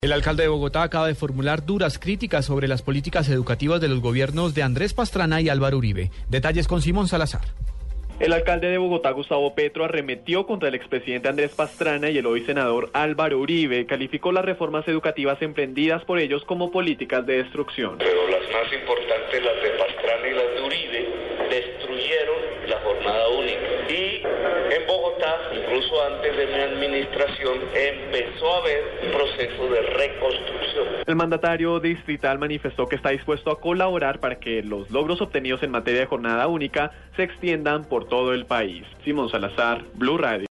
El alcalde de Bogotá acaba de formular duras críticas sobre las políticas educativas de los gobiernos de Andrés Pastrana y Álvaro Uribe. Detalles con Simón Salazar. El alcalde de Bogotá, Gustavo Petro, arremetió contra el expresidente Andrés Pastrana y el hoy senador Álvaro Uribe. Calificó las reformas educativas emprendidas por ellos como políticas de destrucción. Pero las más importantes, las de Pastrana y las de Uribe, destruyeron la jornada incluso antes de mi administración, empezó a haber un proceso de reconstrucción. El mandatario distrital manifestó que está dispuesto a colaborar para que los logros obtenidos en materia de jornada única se extiendan por todo el país. Simón Salazar, Blue Radio.